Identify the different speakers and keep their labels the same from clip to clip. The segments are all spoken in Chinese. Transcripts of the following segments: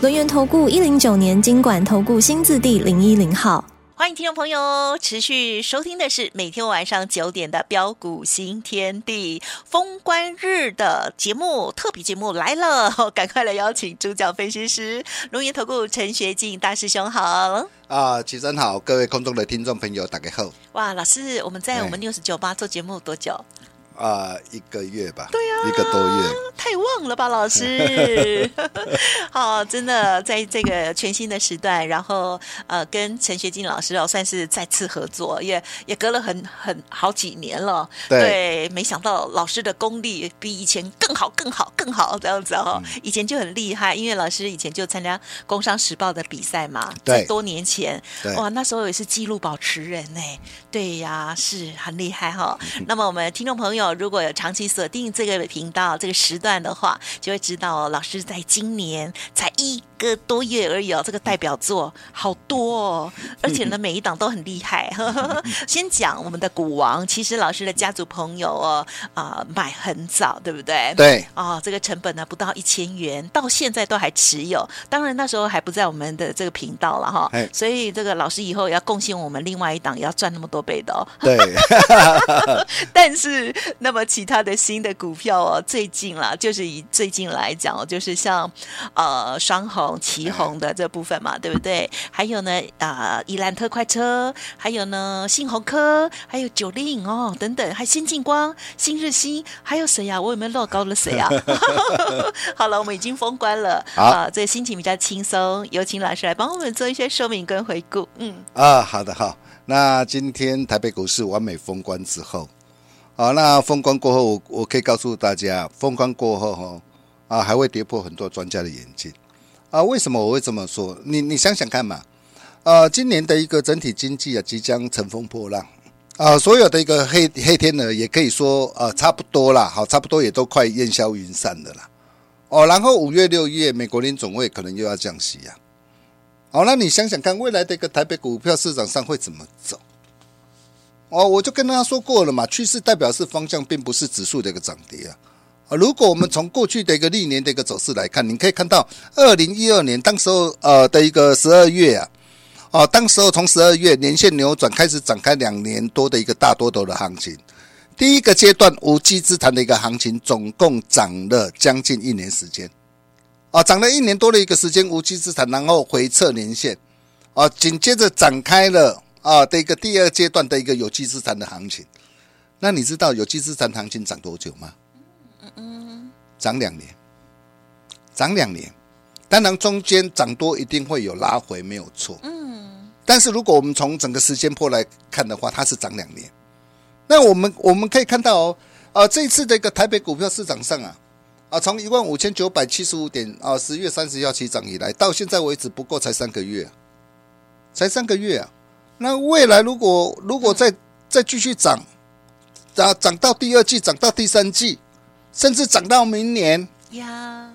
Speaker 1: 轮源投顾一零九年金管投顾新字第零一零号，
Speaker 2: 欢迎听众朋友持续收听的是每天晚上九点的标股新天地封关日的节目，特别节目来了，赶快来邀请主讲分析师龙源投顾陈学进大师兄好
Speaker 3: 啊，起身好，各位空中的听众朋友大家好。
Speaker 2: 哇，老师，我们在我们六十九八做节目多久？
Speaker 3: 啊，一个月吧，
Speaker 2: 对呀、啊，
Speaker 3: 一个多月，
Speaker 2: 太旺了吧，老师。好，真的在这个全新的时段，然后呃，跟陈学进老师哦，算是再次合作，也也隔了很很好几年了。对，对，没想到老师的功力比以前更好，更好，更好这样子哦。嗯、以前就很厉害，因为老师以前就参加《工商时报》的比赛嘛，对，多年前，哇，那时候也是纪录保持人呢。对呀，是很厉害哈、哦。那么我们听众朋友。如果有长期锁定这个频道这个时段的话，就会知道老师在今年才一个多月而已哦，这个代表作好多哦，而且呢每一档都很厉害。先讲我们的股王，其实老师的家族朋友哦啊、呃、买很早，对不对？
Speaker 3: 对
Speaker 2: 哦，这个成本呢不到一千元，到现在都还持有。当然那时候还不在我们的这个频道了哈，所以这个老师以后要贡献我们另外一档，也要赚那么多倍的哦。
Speaker 3: 对，
Speaker 2: 但是。那么其他的新的股票哦，最近啦，就是以最近来讲哦，就是像呃双红、旗红的这部分嘛，对不对？还有呢，啊、呃，宜兰特快车，还有呢，信鸿科，还有九令哦等等，还新进光、新日新，还有谁呀、啊？我有没有漏高了谁啊？好了，我们已经封关了啊、呃，这个心情比较轻松，有请老师来帮我们做一些说明跟回顾。嗯
Speaker 3: 啊，好的好，那今天台北股市完美封关之后。好，那封关过后，我我可以告诉大家，封关过后哈啊，还会跌破很多专家的眼镜啊。为什么我会这么说？你你想想看嘛，啊，今年的一个整体经济啊，即将乘风破浪啊，所有的一个黑黑天鹅也可以说啊，差不多啦，好，差不多也都快烟消云散的啦。哦，然后五月六月，美国联总会可能又要降息啊。好，那你想想看，未来的一个台北股票市场上会怎么走？哦，我就跟大家说过了嘛，趋势代表是方向，并不是指数的一个涨跌啊。啊，如果我们从过去的一个历年的一个走势来看，你可以看到，二零一二年当时候呃的一个十二月啊，哦，当时候从十二月年线扭转开始展开两年多的一个大多头的行情，第一个阶段无稽之谈的一个行情，总共涨了将近一年时间，啊，涨了一年多的一个时间无稽之谈，然后回撤年线，啊，紧接着展开了。啊，的一个第二阶段的一个有机资产的行情，那你知道有机资产行情涨多久吗？嗯嗯，涨两年，涨两年，当然中间涨多一定会有拉回，没有错。嗯，但是如果我们从整个时间波来看的话，它是涨两年。那我们我们可以看到哦，啊，这一次的一个台北股票市场上啊，啊，从一万五千九百七十五点啊，十月三十号起涨以来，到现在为止不过才三个月，才三个月啊。那未来如果如果再再继续涨，涨涨到第二季，涨到第三季，甚至涨到明年呀？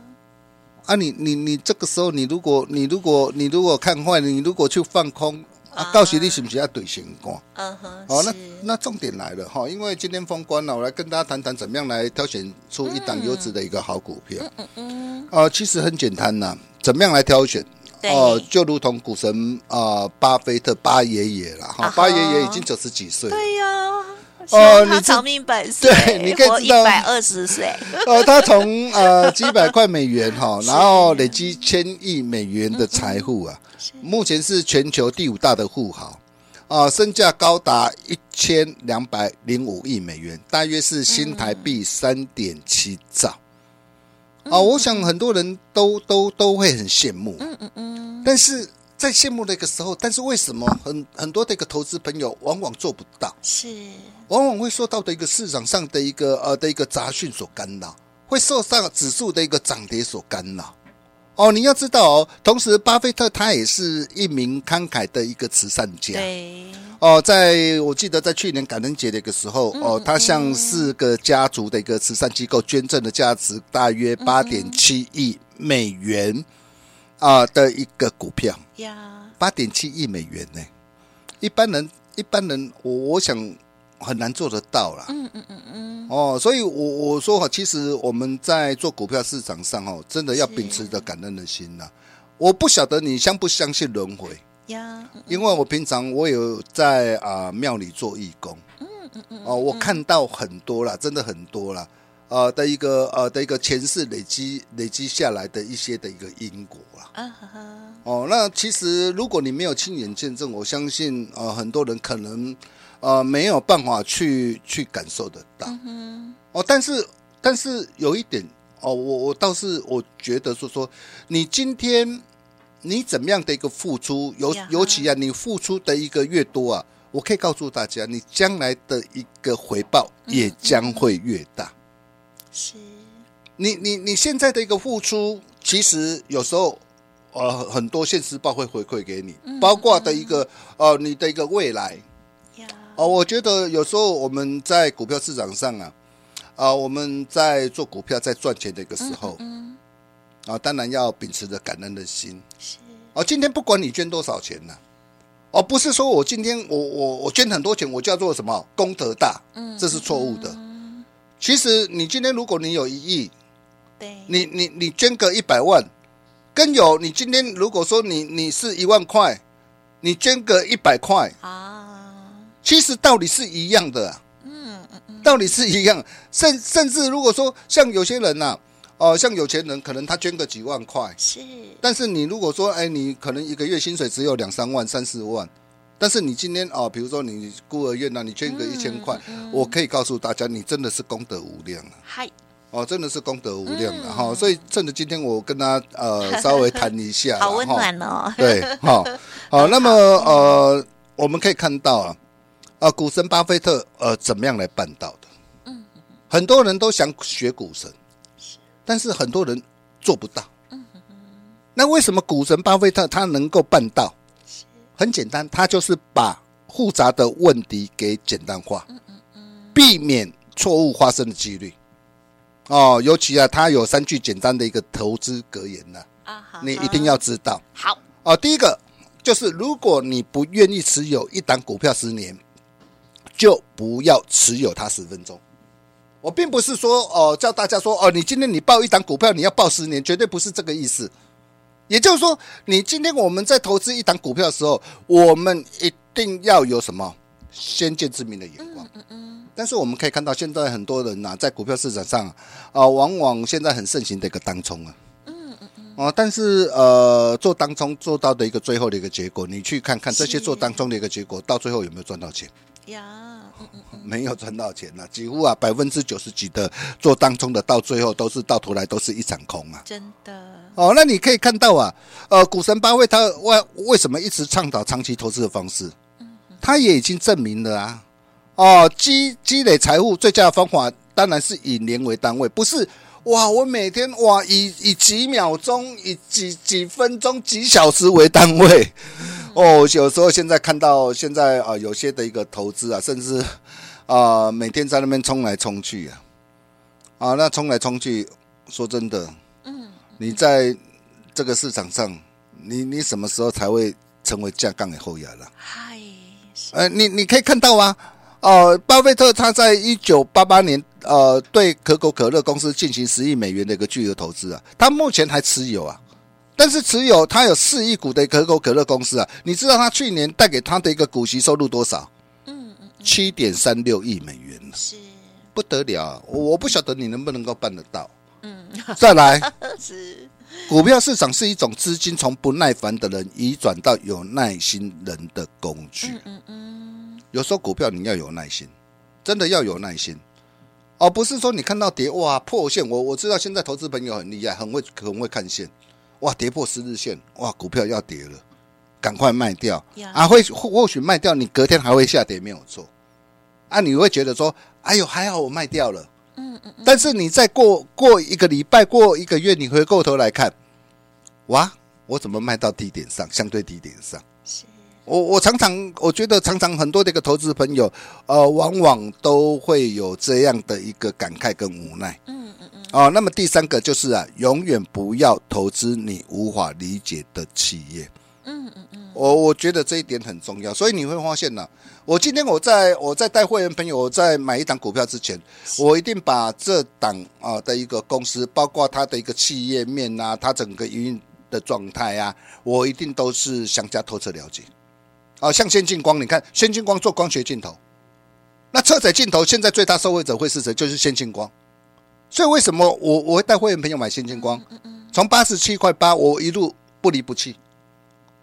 Speaker 3: 啊你，你你你这个时候，你如果你如果你如果看坏，你如果去放空啊，到时你是不是要兑现光？嗯哼。好，那那重点来了哈，因为今天封关了，我来跟大家谈谈怎么样来挑选出一档优质的一个好股票。嗯嗯。啊，其实很简单呐，怎么样来挑选？哦，就如同股神啊，巴菲特巴爷爷了哈，巴爷爷已经九十几岁。对呀，
Speaker 2: 哦，他长命百岁，
Speaker 3: 对，你可以知道
Speaker 2: 一百二十岁。
Speaker 3: 哦，他从呃几百块美元哈，然后累积千亿美元的财富啊，目前是全球第五大的富豪啊，身价高达一千两百零五亿美元，大约是新台币三点七兆。啊，我想很多人都都都会很羡慕，嗯嗯嗯。但是在羡慕的一个时候，但是为什么很很多的一个投资朋友往往做不到？是，往往会受到的一个市场上的一个呃的一个杂讯所干扰，会受上指数的一个涨跌所干扰。哦，你要知道哦，同时巴菲特他也是一名慷慨的一个慈善家。
Speaker 2: 对。
Speaker 3: 哦，在我记得在去年感恩节的一个时候，哦，他向四个家族的一个慈善机构捐赠的价值大约八点七亿美元啊的一个股票。呀，八点七亿美元呢，一般人一般人我我想很难做得到啦。嗯嗯嗯嗯。哦，所以我我说哈，其实我们在做股票市场上哦，真的要秉持着感恩的心呐。我不晓得你相不相信轮回。呀，因为我平常我有在啊庙里做义工，嗯嗯嗯，哦，我看到很多了，真的很多了，呃的一个呃的一个前世累积累积下来的一些的一个因果啊，啊哈哈，哦，那其实如果你没有亲眼见证，我相信呃很多人可能呃没有办法去去感受得到，嗯哦，但是但是有一点哦，我我倒是我觉得说说你今天。你怎么样的一个付出，尤尤其啊，你付出的一个越多啊，我可以告诉大家，你将来的一个回报也将会越大。是，你你你现在的一个付出，其实有时候呃很多现实报会回馈给你，包括的一个呃你的一个未来。哦，我觉得有时候我们在股票市场上啊，啊我们在做股票在赚钱的一个时候。啊，当然要秉持着感恩的心。是哦，今天不管你捐多少钱呢，哦，不是说我今天我我我捐很多钱，我叫做什么功德大，嗯，这是错误的。其实你今天如果你有一亿，对，你你你捐个一百万，跟有你今天如果说你你是一万块，你捐个一百块啊，其实道理是一样的，嗯嗯嗯，道理是一样。甚甚至如果说像有些人呐。哦，像有钱人可能他捐个几万块，是。但是你如果说，哎，你可能一个月薪水只有两三万、三四万，但是你今天哦，比如说你孤儿院呐，你捐个一千块，我可以告诉大家，你真的是功德无量啊！嗨，哦，真的是功德无量的哈。所以趁着今天我跟他呃 稍微谈一下，
Speaker 2: 好温暖哦。
Speaker 3: 对，好，好，那么呃，我们可以看到啊，啊，股神巴菲特呃怎么样来办到的？嗯，很多人都想学股神。但是很多人做不到。那为什么股神巴菲特他能够办到？很简单，他就是把复杂的问题给简单化，避免错误发生的几率。哦，尤其啊，他有三句简单的一个投资格言呢。你一定要知道。好。哦，第一个就是，如果你不愿意持有一档股票十年，就不要持有它十分钟。我并不是说哦，叫大家说哦，你今天你报一档股票，你要报十年，绝对不是这个意思。也就是说，你今天我们在投资一档股票的时候，我们一定要有什么先见之明的眼光。嗯嗯。但是我们可以看到，现在很多人呐，在股票市场上啊，往往现在很盛行的一个当冲啊。嗯嗯嗯。哦，但是呃，做当冲做到的一个最后的一个结果，你去看看这些做当冲的一个结果，到最后有没有赚到钱？呀。没有赚到钱呐，几乎啊百分之九十几的做当中的，到最后都是到头来都是一场空啊！真的哦，那你可以看到啊，呃，股神巴菲特他为为什么一直倡导长期投资的方式？他也已经证明了啊，哦，积积累财富最佳的方法当然是以年为单位，不是哇，我每天哇以以几秒钟、以几几分钟、几小时为单位。哦，有时候现在看到现在啊，有些的一个投资啊，甚至啊，每天在那边冲来冲去啊，啊，那冲来冲去，说真的，嗯，你在这个市场上，你你什么时候才会成为架杠的后牙了？嗨，呃，你你可以看到啊，哦，巴菲特他在一九八八年呃，对可口可乐公司进行十亿美元的一个巨额投资啊，他目前还持有啊。但是持有他有四亿股的可口可乐公司啊，你知道他去年带给他的一个股息收入多少？嗯嗯，七点三六亿美元是不得了，我不晓得你能不能够办得到。嗯，再来 是股票市场是一种资金从不耐烦的人移转到有耐心人的工具。嗯嗯嗯，有时候股票你要有耐心，真的要有耐心，而不是说你看到跌哇破线，我我知道现在投资朋友很厉害，很会很会看线。哇，跌破十日线，哇，股票要跌了，赶快卖掉.啊！会或许卖掉，你隔天还会下跌，没有错。啊，你会觉得说，哎呦，还好我卖掉了。嗯嗯。但是你再过过一个礼拜，过一个月，你回过头来看，哇，我怎么卖到低点上，相对低点上？我我常常我觉得常常很多的一个投资朋友，呃，往往都会有这样的一个感慨跟无奈。嗯。哦，那么第三个就是啊，永远不要投资你无法理解的企业。嗯嗯嗯。我我觉得这一点很重要，所以你会发现呢、啊，我今天我在我在带会员朋友我在买一档股票之前，我一定把这档啊的一个公司，包括它的一个企业面啊，它整个营运的状态啊，我一定都是详加透彻了解。啊，像先进光，你看先进光做光学镜头，那车载镜头现在最大受惠者会是谁？就是先进光。所以为什么我我会带会员朋友买先进光？从八十七块八，我一路不离不弃。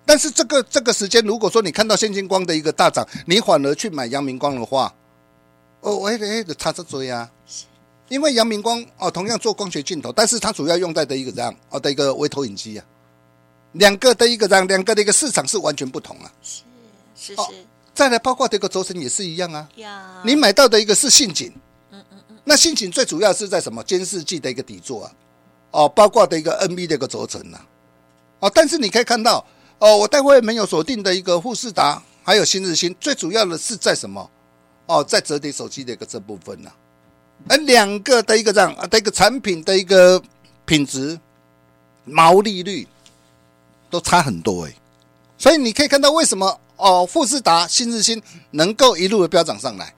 Speaker 3: 但是这个这个时间，如果说你看到先进光的一个大涨，你反而去买阳明光的话，哦，我哎的差这追啊。因为阳明光哦，同样做光学镜头，但是它主要用在的一个这样哦的一个微投影机啊，两个的一个这样，两个的一个市场是完全不同啊。
Speaker 2: 是是是，
Speaker 3: 再来包括这个轴承也是一样啊。你买到的一个是信景，嗯嗯嗯，那心情最主要是在什么？监视器的一个底座啊，哦，包括的一个 NB 的一个轴承呐，哦，但是你可以看到，哦，我待会没有锁定的一个富士达，还有新日新，最主要的是在什么？哦，在折叠手机的一个这部分呐，而两个的一个这样啊的一个产品的一个品质、毛利率都差很多哎，所以你可以看到为什么？哦，富士达、新日新能够一路的飙涨上来。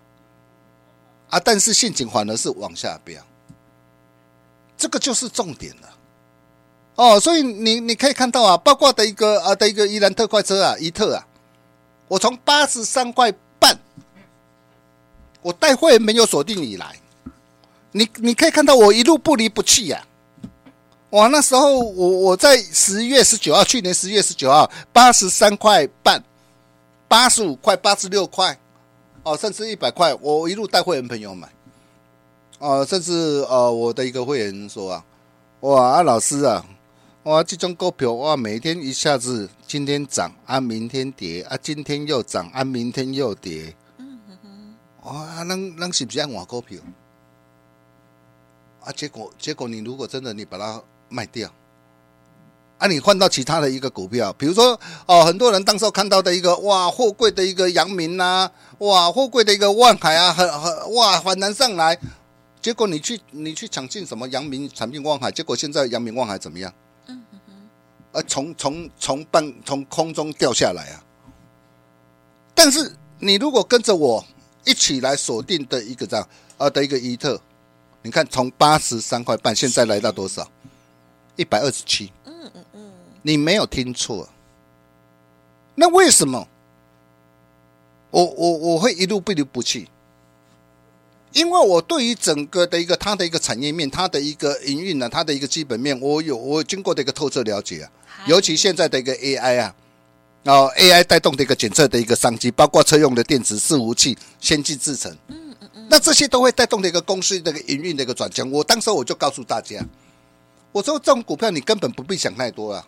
Speaker 3: 啊，但是陷阱反而是往下飙，这个就是重点了。哦，所以你你可以看到啊，包括的一个啊的一个伊兰特快车啊，伊特啊，我从八十三块半，我带会没有锁定以来，你你可以看到我一路不离不弃呀、啊。哇，那时候我我在十月十九号，去年十月十九号八十三块半。八十五块、八十六块，哦，甚至一百块，我一路带会员朋友买，哦，甚至呃，我的一个会员说啊，哇，啊、老师啊，哇，这种股票哇，每天一下子今天涨啊，明天跌啊，今天又涨啊，明天又跌，嗯嗯嗯，哇，那那是不是爱换股票？啊，结果结果你如果真的你把它卖掉。啊，你换到其他的一个股票，比如说哦，很多人当时候看到的一个哇，货柜的一个阳明呐，哇，货柜的一个万海啊，很很哇，反弹上来，结果你去你去抢进什么阳明产品万海，结果现在阳明万海怎么样？嗯嗯嗯，呃，从从从半从空中掉下来啊。但是你如果跟着我一起来锁定的一个这样啊的一个伊特，你看从八十三块半现在来到多少？一百二十七。你没有听错，那为什么我我我会一路不离不弃？因为我对于整个的一个它的一个产业面，它的一个营运呢，它的一个基本面，我有我有经过的一个透彻了解啊。尤其现在的一个 AI 啊，哦 AI 带动的一个检测的一个商机，包括车用的电子伺服器、先进制程，嗯嗯嗯，那这些都会带动的一个公司的一个营运的一个转强。我当时我就告诉大家，我说这种股票你根本不必想太多啊。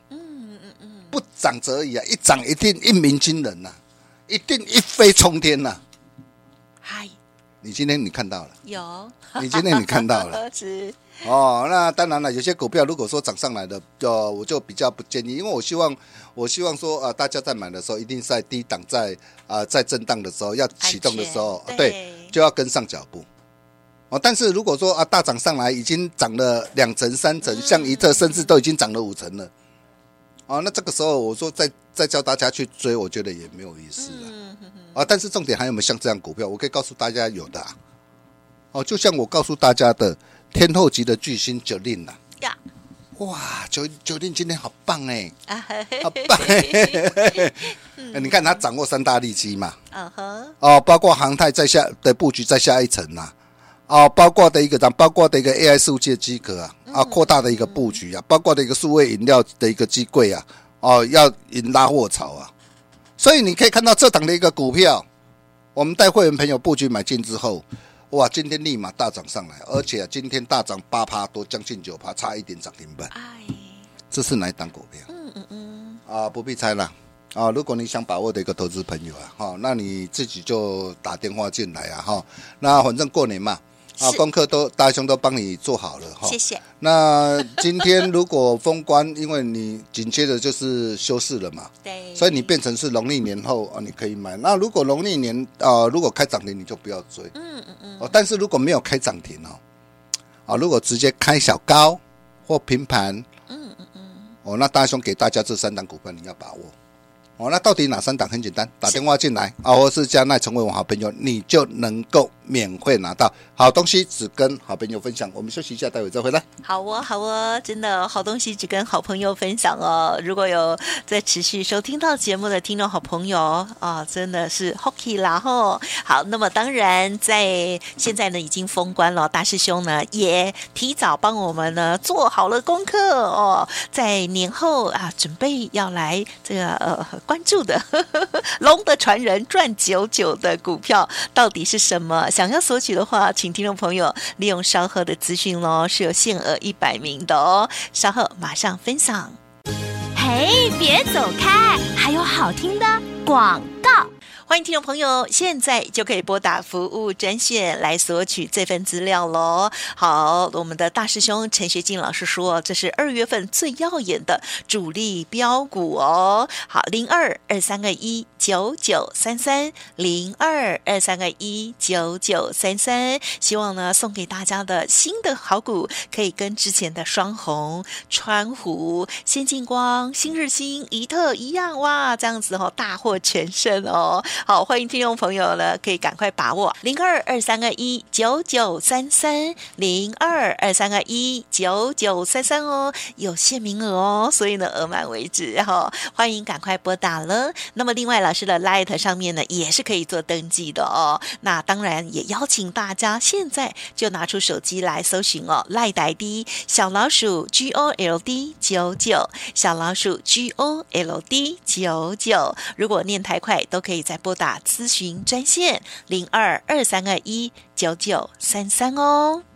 Speaker 3: 不涨则已啊，一涨一定一鸣惊人呐、啊，一定一飞冲天呐、啊。嗨，你今天你看到了？有，你今天你看到了？是哦，那当然了，有些股票如果说涨上来的，就我就比较不建议，因为我希望，我希望说啊，大家在买的时候，一定在低档，在啊，在震荡的时候要启动的时候，对，对，就要跟上脚步。哦，但是如果说啊，大涨上来已经涨了两成、三成，像一特甚至都已经涨了五成了。哦，那这个时候我说再再叫大家去追，我觉得也没有意思了。啊，但是重点还有没有像这样股票？我可以告诉大家有的啊。哦，就像我告诉大家的天后级的巨星九令呐。呀，哇，九九令今天好棒哎，好棒 哎！你看他掌握三大利基嘛。嗯哼。哦，包括航太在下的布局在下一层呐。哦，包括的一个，包括的一个 AI 数据机壳啊。啊，扩大的一个布局啊，包括的一个数位饮料的一个机柜啊，哦，要引拉货潮啊，所以你可以看到这档的一个股票，我们带会员朋友布局买进之后，哇，今天立马大涨上来，而且今天大涨八趴多，将近九趴，差一点涨停板。这是哪一档股票？嗯嗯嗯。啊，不必猜了啊，如果你想把握的一个投资朋友啊，哈，那你自己就打电话进来啊，哈，那反正过年嘛。啊，功课都大兄都帮你做好了哈。
Speaker 2: 谢谢。
Speaker 3: 那今天如果封关，因为你紧接着就是休市了嘛，
Speaker 2: 对，
Speaker 3: 所以你变成是农历年后啊，你可以买。那如果农历年啊，如果开涨停，你就不要追。嗯嗯嗯。哦，但是如果没有开涨停哦，啊，如果直接开小高或平盘，嗯嗯嗯，哦，那大兄给大家这三档股份你要把握。哦，那到底哪三档？很简单，打电话进来啊，或是加奈成为我好朋友，你就能够免费拿到好东西，只跟好朋友分享。我们休息一下，待会再回来。
Speaker 2: 好哦，好哦，真的好东西只跟好朋友分享哦。如果有在持续收听到节目的听众好朋友啊、哦，真的是 Hockey 啦吼。好，那么当然在现在呢已经封关了，大师兄呢也提早帮我们呢做好了功课哦，在年后啊准备要来这个呃。关注的 龙的传人赚九九的股票到底是什么？想要索取的话，请听众朋友利用稍后的资讯喽，是有限额一百名的哦。稍后马上分享。
Speaker 4: 嘿，别走开，还有好听的广告。
Speaker 2: 欢迎听众朋友，现在就可以拨打服务专线来索取这份资料喽。好，我们的大师兄陈学进老师说，这是二月份最耀眼的主力标股哦。好，零二二三个一九九三三零二二三个一九九三三，希望呢送给大家的新的好股，可以跟之前的双红、川湖、先进光、新日新、宜特一样哇，这样子哦，大获全胜哦。好，欢迎听众朋友呢，可以赶快把握零二二三二一九九三三零二二三二一九九三三哦，有限名额哦，所以呢额满为止哈，欢迎赶快拨打了。那么另外老师的 Light 上面呢也是可以做登记的哦。那当然也邀请大家现在就拿出手机来搜寻哦，Light ID 小老鼠 G O L D 九九小老鼠 G O L D 九九，如果念太快都可以在。拨打咨询专线零二二三二一九九三三哦。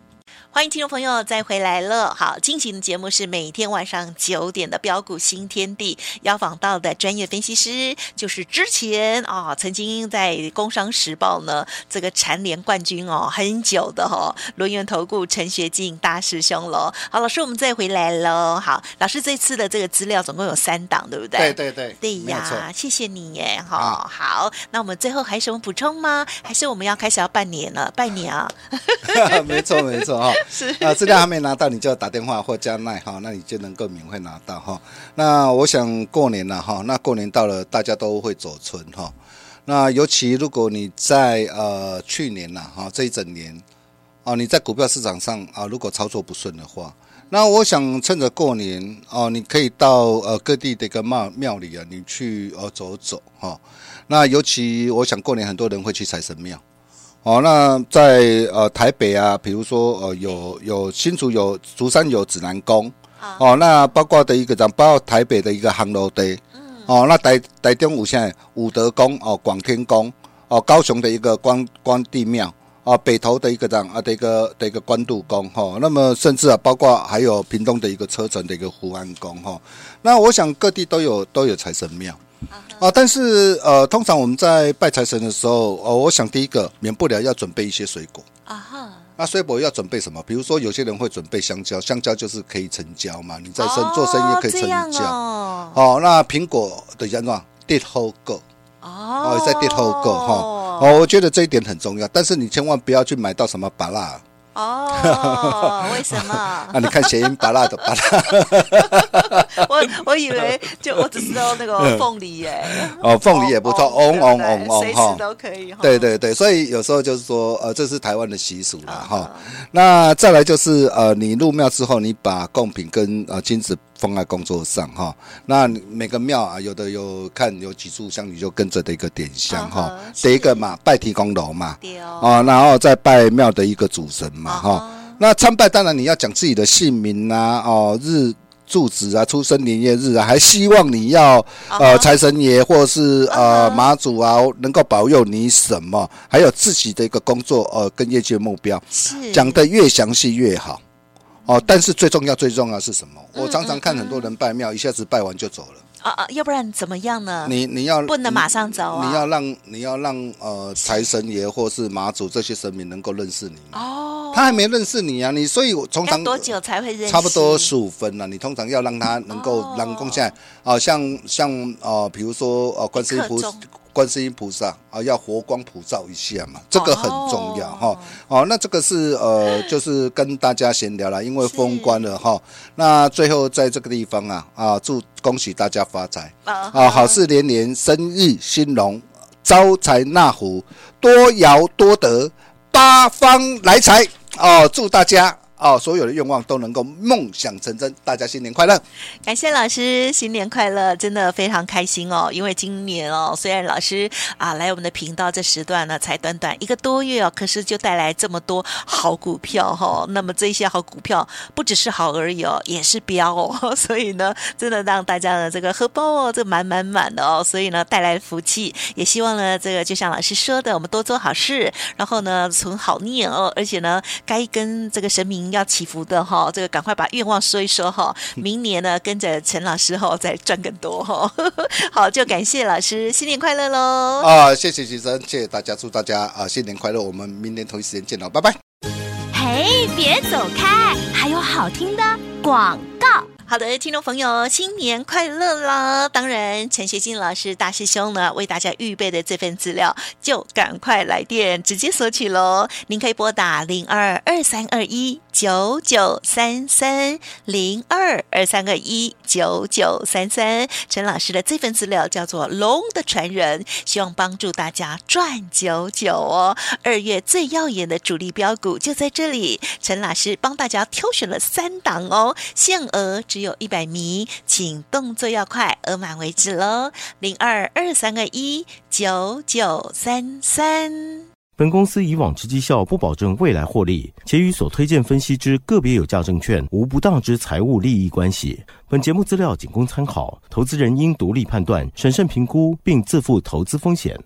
Speaker 2: 欢迎听众朋友再回来了。好，进行的节目是每天晚上九点的标股新天地，邀访到的专业分析师就是之前啊、哦、曾经在《工商时报》呢这个蝉联冠军哦很久的哈、哦，轮源投顾陈学进大师兄喽。好，老师我们再回来喽。好，老师这次的这个资料总共有三档，对不对？
Speaker 3: 对对对，
Speaker 2: 对呀，谢谢你耶。好、哦，好，那我们最后还有什么补充吗？还是我们要开始要拜年了？拜年啊！
Speaker 3: 没错没错哈。是啊，资料还没拿到，你就要打电话或加奈哈，那你就能够免费拿到哈。那我想过年了哈，那过年到了，大家都会走春哈。那尤其如果你在呃去年呐哈这一整年啊，你在股票市场上啊，如果操作不顺的话，那我想趁着过年哦，你可以到呃各地的一个庙庙里啊，你去呃走走哈。那尤其我想过年很多人会去财神庙。哦，那在呃台北啊，比如说呃有有新竹有竹山有指南宫，哦，那包括的一个讲，包括台北的一个航楼地，哦，那台台中有现在武德宫哦，广天宫哦，高雄的一个关关帝庙哦，北投的一个这样啊的一个的一个关渡宫哈，那么甚至啊包括还有屏东的一个车城的一个湖安宫哈，那我想各地都有都有财神庙。啊，但是呃，通常我们在拜财神的时候，哦，我想第一个免不了要准备一些水果啊哈。那水果要准备什么？比如说有些人会准备香蕉，香蕉就是可以成交嘛，你在生、哦、做生意也可以成交。哦，哦，那苹果的叫什么？跌后个哦，在跌后个哈。哦，我觉得这一点很重要，但是你千万不要去买到什么芭乐。
Speaker 2: 哦，为什么？
Speaker 3: 啊，你看谐音巴拉的巴拉，
Speaker 2: 我我以为就我只知道那个凤梨耶。
Speaker 3: 哦，凤梨也不错，嗡嗡嗡嗡
Speaker 2: 随时都可以。
Speaker 3: 对对对，所以有时候就是说，呃，这是台湾的习俗了哈。那再来就是呃，你入庙之后，你把贡品跟呃金子。放在工作上哈，那每个庙啊，有的有看有几炷香，你就跟着的一个点香哈。第一个嘛，拜提公楼嘛，哦，然后再拜庙的一个主神嘛哈。那参拜当然你要讲自己的姓名啊，哦，日住址啊，出生年月日啊，还希望你要呃财神爷或是呃妈祖啊，能够保佑你什么，还有自己的一个工作呃跟业绩目标，讲得越详细越好。哦，但是最重要最重要是什么？我常常看很多人拜庙，一下子拜完就走了。
Speaker 2: 啊啊，要不然怎么样呢？
Speaker 3: 你你要
Speaker 2: 不能马上走啊！
Speaker 3: 你要让你要让呃财神爷或是马祖这些神明能够认识你
Speaker 2: 哦。
Speaker 3: 他还没认识你啊，你所以我通常
Speaker 2: 多久才会认识？
Speaker 3: 差不多十五分了。你通常要让他能够让供下来啊，像像呃，比如说呃，观世音菩萨。观世音菩萨啊，要佛光普照一下嘛，这个很重要哈。哦，那这个是呃，就是跟大家闲聊了，因为封关了哈。那最后在这个地方啊啊，祝恭喜大家发财啊，好事连连，生意兴隆，招财纳福，多摇多得，八方来财哦，祝大家。哦，所有的愿望都能够梦想成真，大家新年快乐！
Speaker 2: 感谢老师，新年快乐，真的非常开心哦。因为今年哦，虽然老师啊来我们的频道这时段呢才短短一个多月哦，可是就带来这么多好股票哈、哦。那么这些好股票不只是好而已哦，也是标哦。所以呢，真的让大家的这个荷包哦，这满满满的哦。所以呢，带来福气，也希望呢，这个就像老师说的，我们多做好事，然后呢，存好念哦，而且呢，该跟这个神明。要祈福的哈，这个赶快把愿望说一说哈，明年呢跟着陈老师哈再赚更多哈。好，就感谢老师，新年快乐喽！
Speaker 3: 啊，谢谢先生，谢谢大家，祝大家啊新年快乐！我们明年同一时间见喽，拜拜。
Speaker 4: 嘿，别走开，还有好听的广告。
Speaker 2: 好的，听众朋友，新年快乐啦！当然，陈学金老师大师兄呢为大家预备的这份资料，就赶快来电直接索取喽。您可以拨打零二二三二一九九三三零二二三二一九九三三。陈老师的这份资料叫做《龙的传人》，希望帮助大家赚九九哦。二月最耀眼的主力标股就在这里，陈老师帮大家挑选了三档哦，限额只。只有一百名，请动作要快，额满为止喽！零二二三二一九九三三。
Speaker 5: 本公司以往之绩效不保证未来获利，且与所推荐分析之个别有价证券无不当之财务利益关系。本节目资料仅供参考，投资人应独立判断、审慎评估，并自负投资风险。